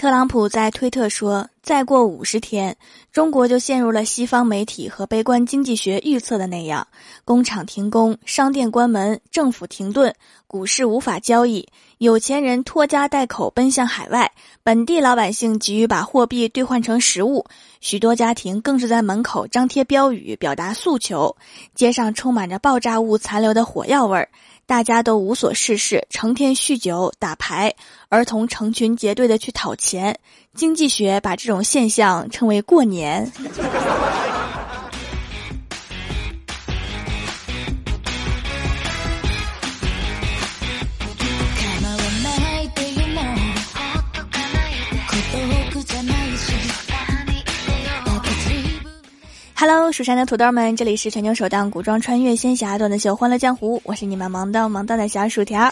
特朗普在推特说：“再过五十天，中国就陷入了西方媒体和悲观经济学预测的那样，工厂停工、商店关门、政府停顿、股市无法交易，有钱人拖家带口奔向海外，本地老百姓急于把货币兑换成实物，许多家庭更是在门口张贴标语表达诉求，街上充满着爆炸物残留的火药味儿。”大家都无所事事，成天酗酒打牌，儿童成群结队的去讨钱。经济学把这种现象称为“过年”。Hello，蜀山的土豆们，这里是全球首档古装穿越仙侠段子秀《欢乐江湖》，我是你们萌到萌到的小薯条。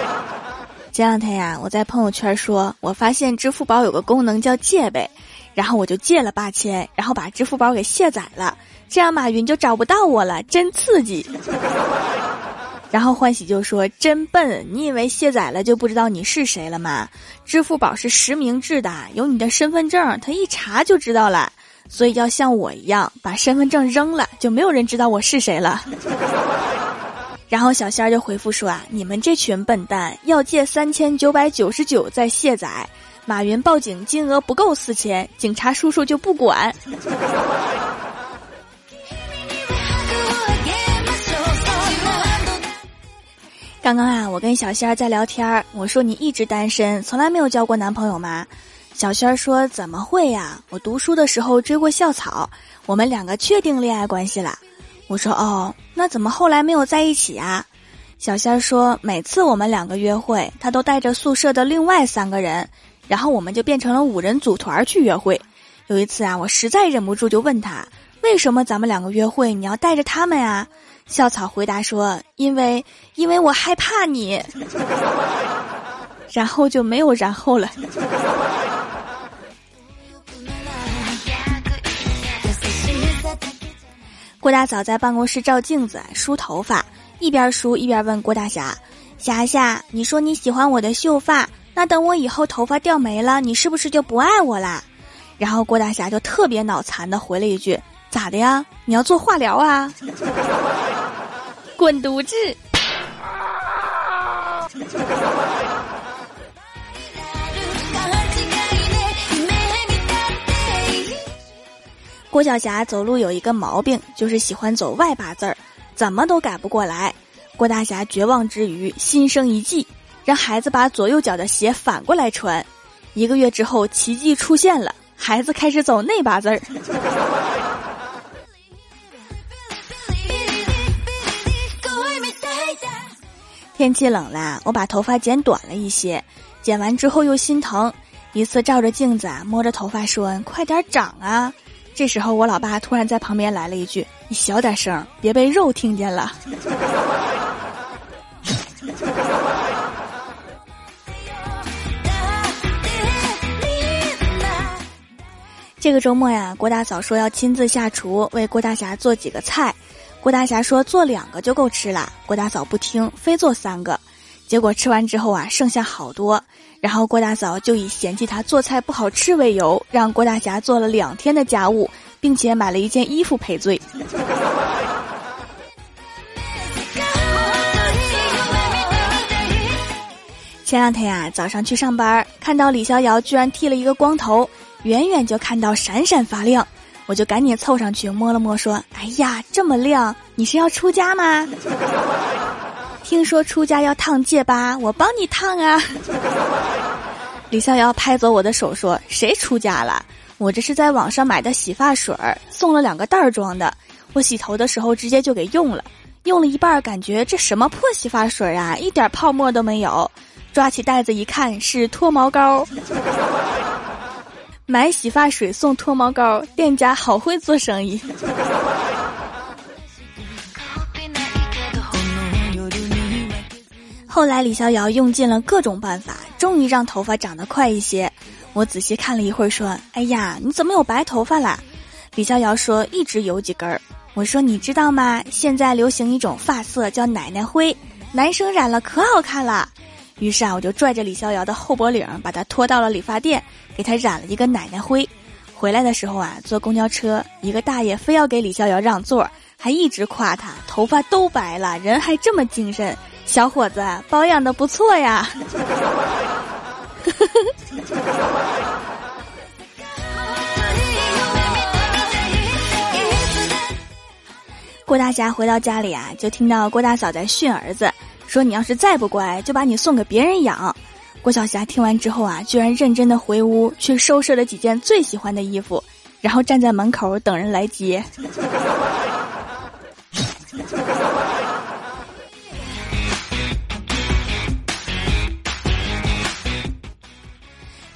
前两天呀，我在朋友圈说，我发现支付宝有个功能叫借呗，然后我就借了八千，然后把支付宝给卸载了，这样马云就找不到我了，真刺激。然后欢喜就说：“真笨，你以为卸载了就不知道你是谁了吗？支付宝是实名制的，有你的身份证，他一查就知道了。”所以要像我一样把身份证扔了，就没有人知道我是谁了。然后小仙儿就回复说啊，你们这群笨蛋要借三千九百九十九再卸载，马云报警金额不够四千，警察叔叔就不管。刚刚啊，我跟小仙儿在聊天儿，我说你一直单身，从来没有交过男朋友吗？小仙儿说：“怎么会呀？我读书的时候追过校草，我们两个确定恋爱关系了。”我说：“哦，那怎么后来没有在一起啊？”小仙儿说：“每次我们两个约会，他都带着宿舍的另外三个人，然后我们就变成了五人组团去约会。有一次啊，我实在忍不住就问他：为什么咱们两个约会你要带着他们呀？”校草回答说：“因为，因为我害怕你。” 然后就没有然后了。郭大嫂在办公室照镜子梳头发，一边梳一边问郭大侠：“霞霞，你说你喜欢我的秀发，那等我以后头发掉没了，你是不是就不爱我啦？”然后郭大侠就特别脑残的回了一句：“咋的呀？你要做化疗啊？” 滚犊子！郭晓霞走路有一个毛病，就是喜欢走外八字儿，怎么都改不过来。郭大侠绝望之余，心生一计，让孩子把左右脚的鞋反过来穿。一个月之后，奇迹出现了，孩子开始走内八字儿。天气冷了，我把头发剪短了一些，剪完之后又心疼。一次照着镜子啊，摸着头发说：“快点长啊！”这时候，我老爸突然在旁边来了一句：“你小点声，别被肉听见了。”这个周末呀，郭大嫂说要亲自下厨为郭大侠做几个菜。郭大侠说做两个就够吃了，郭大嫂不听，非做三个。结果吃完之后啊，剩下好多。然后郭大嫂就以嫌弃他做菜不好吃为由，让郭大侠做了两天的家务，并且买了一件衣服赔罪。前两天啊，早上去上班，看到李逍遥居然剃了一个光头，远远就看到闪闪发亮，我就赶紧凑上去摸了摸，说：“哎呀，这么亮，你是要出家吗？” 听说出家要烫戒疤，我帮你烫啊！李逍遥拍走我的手说：“谁出家了？我这是在网上买的洗发水儿，送了两个袋儿装的。我洗头的时候直接就给用了，用了一半，感觉这什么破洗发水啊，一点泡沫都没有。抓起袋子一看，是脱毛膏。买洗发水送脱毛膏，店家好会做生意。”后来李逍遥用尽了各种办法，终于让头发长得快一些。我仔细看了一会儿，说：“哎呀，你怎么有白头发啦？”李逍遥说：“一直有几根儿。”我说：“你知道吗？现在流行一种发色叫奶奶灰，男生染了可好看了。”于是啊，我就拽着李逍遥的后脖领，把他拖到了理发店，给他染了一个奶奶灰。回来的时候啊，坐公交车，一个大爷非要给李逍遥让座，还一直夸他头发都白了，人还这么精神，小伙子保养的不错呀。郭大侠回到家里啊，就听到郭大嫂在训儿子，说：“你要是再不乖，就把你送给别人养。”郭晓霞听完之后啊，居然认真的回屋去收拾了几件最喜欢的衣服，然后站在门口等人来接。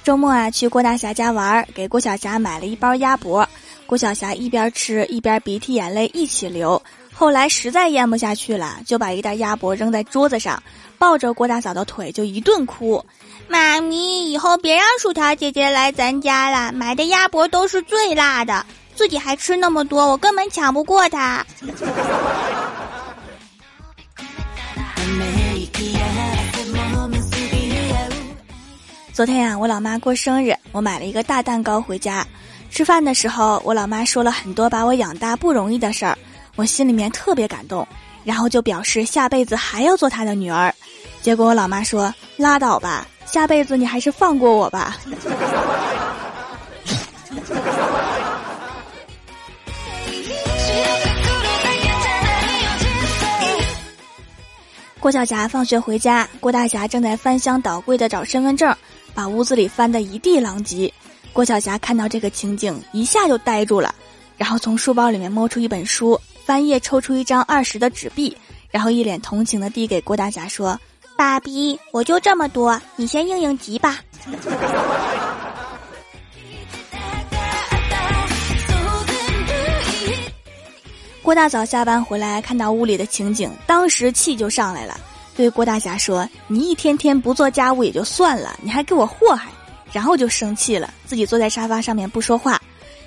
周末啊，去郭大侠家玩，给郭晓霞买了一包鸭脖。郭晓霞一边吃一边鼻涕眼泪一起流。后来实在咽不下去了，就把一袋鸭脖扔在桌子上，抱着郭大嫂的腿就一顿哭：“妈咪，以后别让薯条姐姐来咱家了，买的鸭脖都是最辣的，自己还吃那么多，我根本抢不过她。”昨天呀，我老妈过生日，我买了一个大蛋糕回家。吃饭的时候，我老妈说了很多把我养大不容易的事儿。我心里面特别感动，然后就表示下辈子还要做他的女儿。结果我老妈说：“拉倒吧，下辈子你还是放过我吧。”郭晓霞放学回家，郭大侠正在翻箱倒柜的找身份证，把屋子里翻得一地狼藉。郭晓霞看到这个情景，一下就呆住了，然后从书包里面摸出一本书。翻页抽出一张二十的纸币，然后一脸同情的递给郭大侠说：“爸比，我就这么多，你先应应急吧。”郭大嫂下班回来，看到屋里的情景，当时气就上来了，对郭大侠说：“你一天天不做家务也就算了，你还给我祸害。”然后就生气了，自己坐在沙发上面不说话。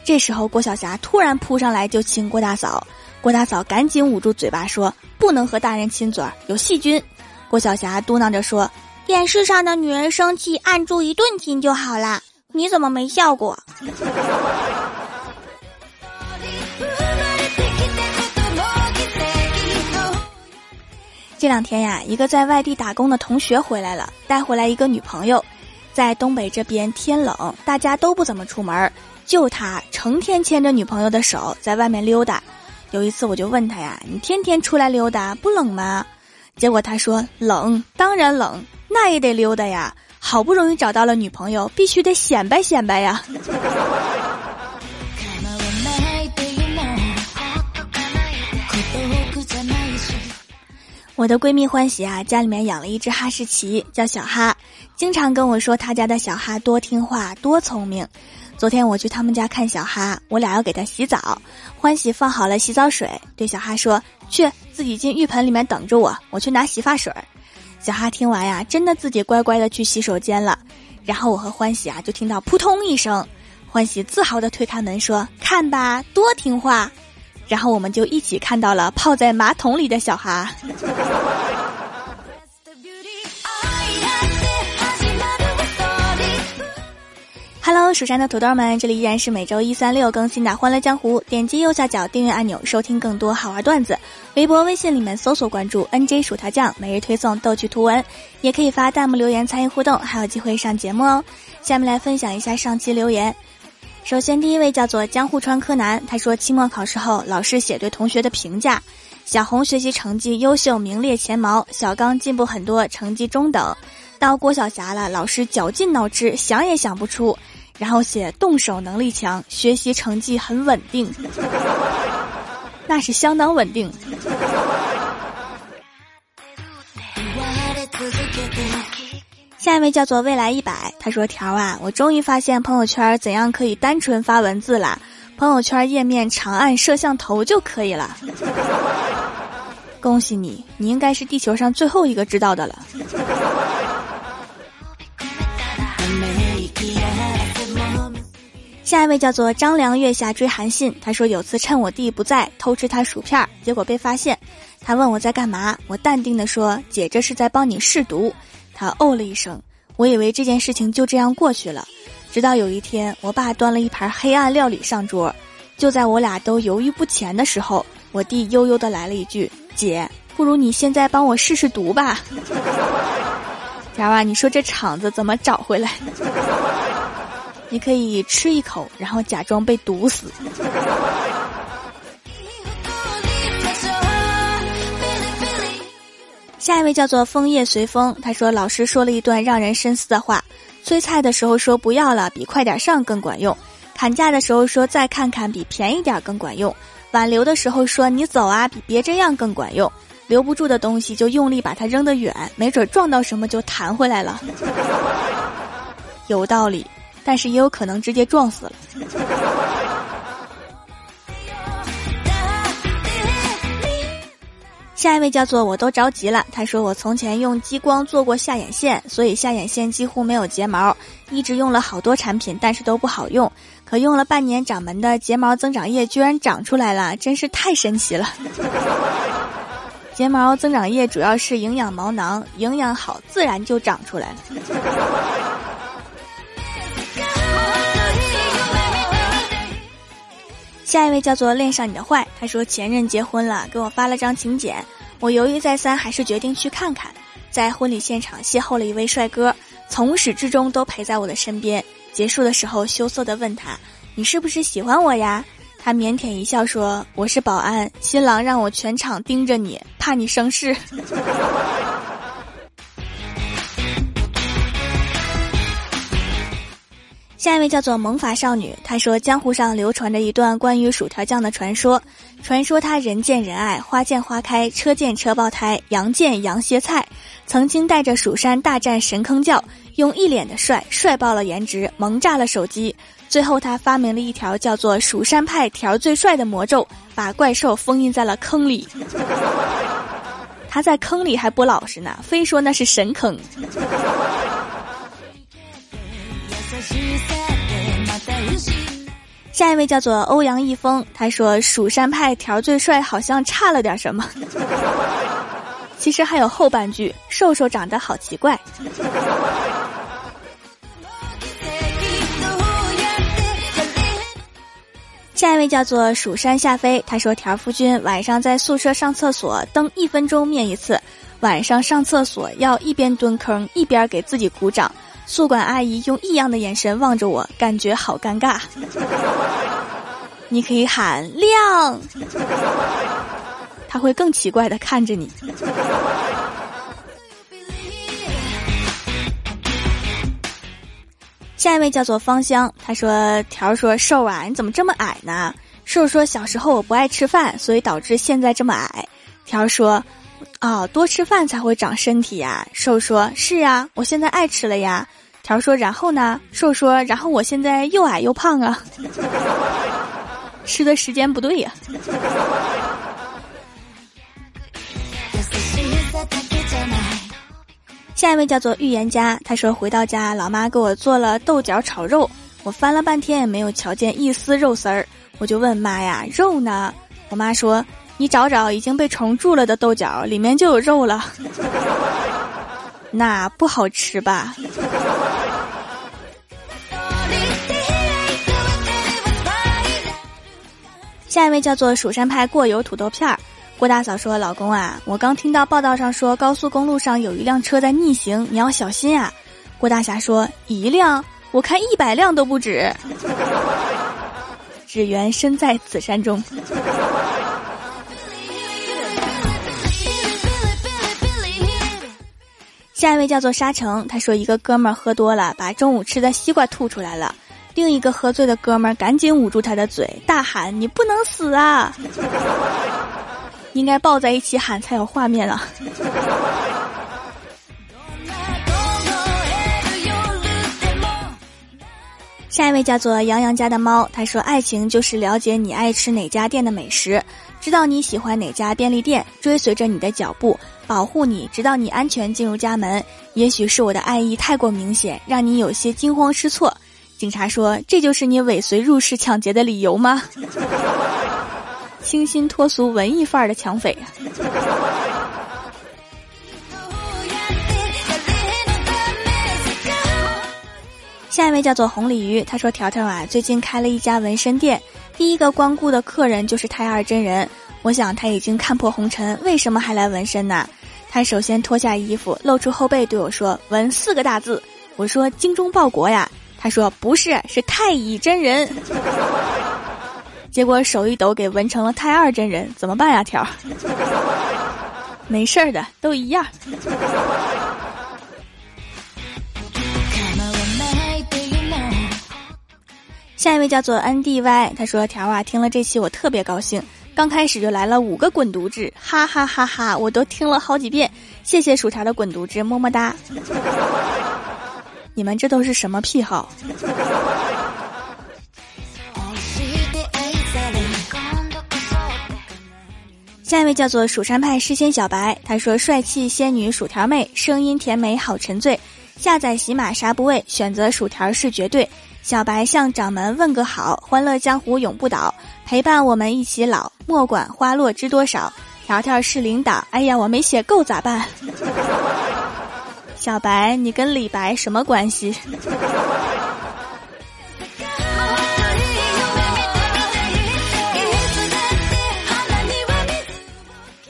这时候郭晓霞突然扑上来就亲郭大嫂。郭大嫂赶紧捂住嘴巴说：“不能和大人亲嘴儿，有细菌。”郭晓霞嘟囔着说：“电视上的女人生气，按住一顿亲就好啦，你怎么没效果？”这两天呀，一个在外地打工的同学回来了，带回来一个女朋友。在东北这边天冷，大家都不怎么出门，就他成天牵着女朋友的手在外面溜达。有一次我就问他呀：“你天天出来溜达不冷吗？”结果他说：“冷，当然冷，那也得溜达呀。好不容易找到了女朋友，必须得显摆显摆呀。”我的闺蜜欢喜啊，家里面养了一只哈士奇，叫小哈，经常跟我说她家的小哈多听话、多聪明。昨天我去他们家看小哈，我俩要给他洗澡，欢喜放好了洗澡水，对小哈说：“去，自己进浴盆里面等着我，我去拿洗发水。”小哈听完呀，真的自己乖乖的去洗手间了。然后我和欢喜啊，就听到扑通一声，欢喜自豪的推开门说：“看吧，多听话。”然后我们就一起看到了泡在马桶里的小哈。Hello，蜀山的土豆们，这里依然是每周一、三、六更新的《欢乐江湖》。点击右下角订阅按钮，收听更多好玩段子。微博、微信里面搜索关注 “nj 薯条酱”，每日推送逗趣图文，也可以发弹幕留言参与互动，还有机会上节目哦。下面来分享一下上期留言。首先，第一位叫做江户川柯南，他说期末考试后，老师写对同学的评价：小红学习成绩优秀，名列前茅；小刚进步很多，成绩中等。到郭晓霞了，老师绞尽脑汁，想也想不出。然后写动手能力强，学习成绩很稳定，那是相当稳定。下一位叫做未来一百，他说：“条啊，我终于发现朋友圈怎样可以单纯发文字了，朋友圈页面长按摄像头就可以了。恭喜你，你应该是地球上最后一个知道的了。”下一位叫做张良月下追韩信，他说有次趁我弟不在偷吃他薯片，结果被发现。他问我在干嘛，我淡定的说姐这是在帮你试毒。他哦了一声，我以为这件事情就这样过去了。直到有一天，我爸端了一盘黑暗料理上桌，就在我俩都犹豫不前的时候，我弟悠悠的来了一句：“姐，不如你现在帮我试试毒吧。”佳娃，你说这场子怎么找回来？你可以吃一口，然后假装被毒死。下一位叫做枫叶随风，他说老师说了一段让人深思的话：催菜的时候说不要了，比快点上更管用；砍价的时候说再看看，比便宜点更管用；挽留的时候说你走啊，比别这样更管用。留不住的东西就用力把它扔得远，没准撞到什么就弹回来了。有道理，但是也有可能直接撞死了。下一位叫做我都着急了，他说我从前用激光做过下眼线，所以下眼线几乎没有睫毛，一直用了好多产品，但是都不好用。可用了半年掌门的睫毛增长液居然长出来了，真是太神奇了。睫毛增长液主要是营养毛囊，营养好自然就长出来了。下一位叫做恋上你的坏，他说前任结婚了，给我发了张请柬，我犹豫再三，还是决定去看看。在婚礼现场邂逅了一位帅哥，从始至终都陪在我的身边。结束的时候羞涩的问他：“你是不是喜欢我呀？”他腼腆一笑说：“我是保安，新郎让我全场盯着你，怕你生事。”下一位叫做萌法少女，她说江湖上流传着一段关于薯条酱的传说，传说他人见人爱，花见花开，车见车爆胎，羊见羊歇菜，曾经带着蜀山大战神坑教，用一脸的帅帅爆了颜值，萌炸了手机，最后他发明了一条叫做蜀山派条最帅的魔咒，把怪兽封印在了坑里。他在坑里还不老实呢，非说那是神坑。下一位叫做欧阳一峰，他说蜀山派条最帅，好像差了点什么。其实还有后半句，瘦瘦长得好奇怪。下一位叫做蜀山下飞，他说条夫君晚上在宿舍上厕所，蹬一分钟灭一次，晚上上厕所要一边蹲坑一边给自己鼓掌。宿管阿姨用异样的眼神望着我，感觉好尴尬。你可以喊亮，他会更奇怪的看着你。下一位叫做芳香，他说：“条说瘦啊，你怎么这么矮呢？”瘦说：“小时候我不爱吃饭，所以导致现在这么矮。”条说：“啊，多吃饭才会长身体呀。”瘦说：“是啊，我现在爱吃了呀。”条说：“然后呢？”瘦说：“然后我现在又矮又胖啊，吃的时间不对呀。”下一位叫做预言家，他说：“回到家，老妈给我做了豆角炒肉，我翻了半天也没有瞧见一丝肉丝儿，我就问妈呀，肉呢？我妈说：你找找已经被虫蛀了的豆角，里面就有肉了。那不好吃吧？”下一位叫做蜀山派过油土豆片儿，郭大嫂说：“老公啊，我刚听到报道上说高速公路上有一辆车在逆行，你要小心啊。”郭大侠说：“一辆？我看一百辆都不止。”只缘身在此山中。下一位叫做沙城，他说一个哥们儿喝多了，把中午吃的西瓜吐出来了。另一个喝醉的哥们儿赶紧捂住他的嘴，大喊：“你不能死啊！” 应该抱在一起喊才有画面啊。下一位叫做杨洋家的猫，他说：“爱情就是了解你爱吃哪家店的美食，知道你喜欢哪家便利店，追随着你的脚步，保护你，直到你安全进入家门。也许是我的爱意太过明显，让你有些惊慌失措。”警察说：“这就是你尾随入室抢劫的理由吗？”清新脱俗、文艺范儿的抢匪！下一位叫做红鲤鱼，他说：“条条啊，最近开了一家纹身店，第一个光顾的客人就是太二真人。我想他已经看破红尘，为什么还来纹身呢？他首先脱下衣服，露出后背，对我说：‘纹四个大字。’我说：‘精忠报国呀。’他说：‘不是，是太乙真人。’结果手一抖，给纹成了太二真人，怎么办呀？条？没事儿的，都一样。”下一位叫做 N D Y，他说：“条啊，听了这期我特别高兴，刚开始就来了五个滚犊子，哈哈哈哈！我都听了好几遍，谢谢薯条的滚犊子，么么哒！你们这都是什么癖好？”下一位叫做蜀山派诗仙小白，他说：“帅气仙女薯条妹，声音甜美好沉醉，下载喜马啥不为，选择薯条是绝对。”小白向掌门问个好，欢乐江湖永不倒，陪伴我们一起老，莫管花落知多少。条条是领导，哎呀，我没写够咋办？小白，你跟李白什么关系？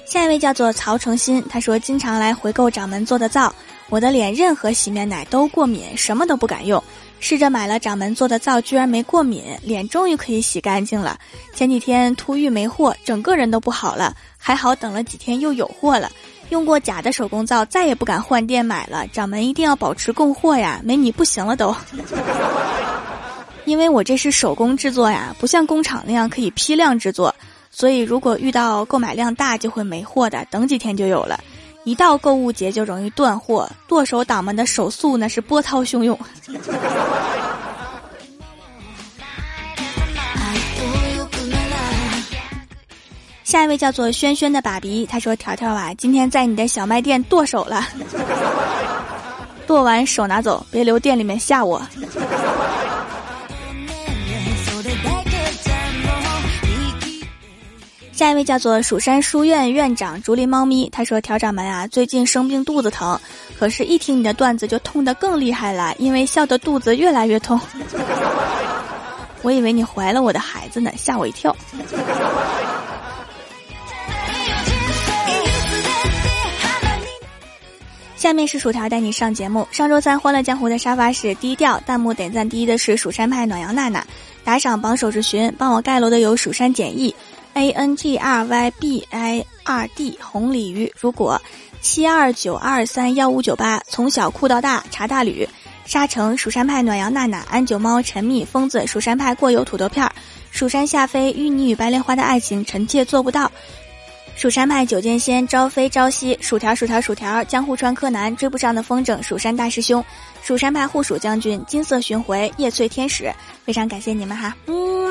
下一位叫做曹诚新，他说经常来回购掌门做的皂，我的脸任何洗面奶都过敏，什么都不敢用。试着买了掌门做的皂，居然没过敏，脸终于可以洗干净了。前几天突遇没货，整个人都不好了。还好等了几天又有货了。用过假的手工皂，再也不敢换店买了。掌门一定要保持供货呀，没你不行了都。因为我这是手工制作呀，不像工厂那样可以批量制作，所以如果遇到购买量大就会没货的，等几天就有了。一到购物节就容易断货，剁手党们的手速那是波涛汹涌。下一位叫做轩轩的爸比，他说：“条条啊，今天在你的小卖店剁手了，剁完手拿走，别留店里面吓我。”下一位叫做蜀山书院院长竹林猫咪，他说：“调掌门啊，最近生病肚子疼，可是，一听你的段子就痛得更厉害了，因为笑得肚子越来越痛。我以为你怀了我的孩子呢，吓我一跳。”下面是薯条带你上节目。上周三《欢乐江湖》的沙发是低调，弹幕点赞第一的是蜀山派暖阳娜娜，打赏榜首是寻，帮我盖楼的有蜀山简易。Angry Bird，红鲤鱼，如果七二九二三幺五九八，从小酷到大，茶大吕，沙城蜀山派暖阳娜娜，安九猫陈蜜疯子，蜀山派过油土豆片儿，蜀山下飞淤泥与白莲花的爱情，臣妾做不到。蜀山派九剑仙朝飞朝夕，薯条薯条薯条，江户川柯南追不上的风筝，蜀山大师兄，蜀山派护蜀将军，金色巡回叶翠天使，非常感谢你们哈，嗯。